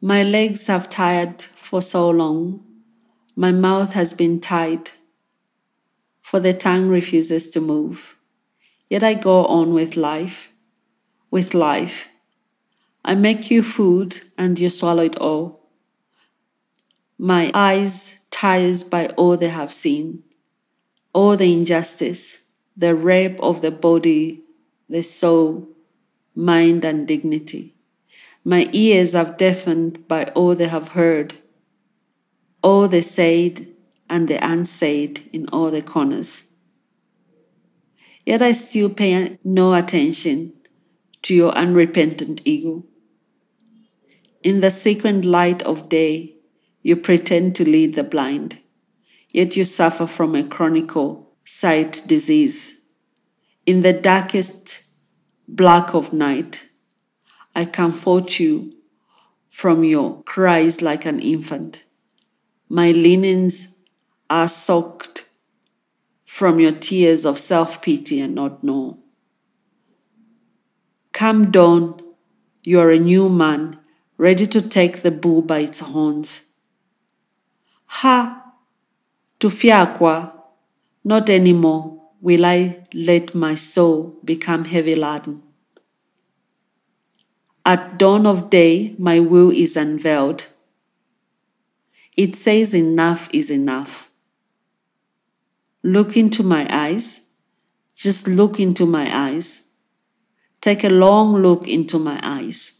My legs have tired for so long. My mouth has been tied, for the tongue refuses to move. Yet I go on with life, with life. I make you food and you swallow it all. My eyes tired by all they have seen, all the injustice, the rape of the body, the soul, mind, and dignity. My ears are deafened by all they have heard, all the said and the unsaid in all the corners. Yet I still pay no attention to your unrepentant ego. In the secret light of day, you pretend to lead the blind, yet you suffer from a chronic sight disease. In the darkest black of night, I comfort you from your cries like an infant. My linens are soaked from your tears of self pity and not know. Come dawn, you are a new man, ready to take the bull by its horns. Ha! To fiakwa, not anymore will I let my soul become heavy laden. At dawn of day, my will is unveiled. It says, Enough is enough. Look into my eyes. Just look into my eyes. Take a long look into my eyes.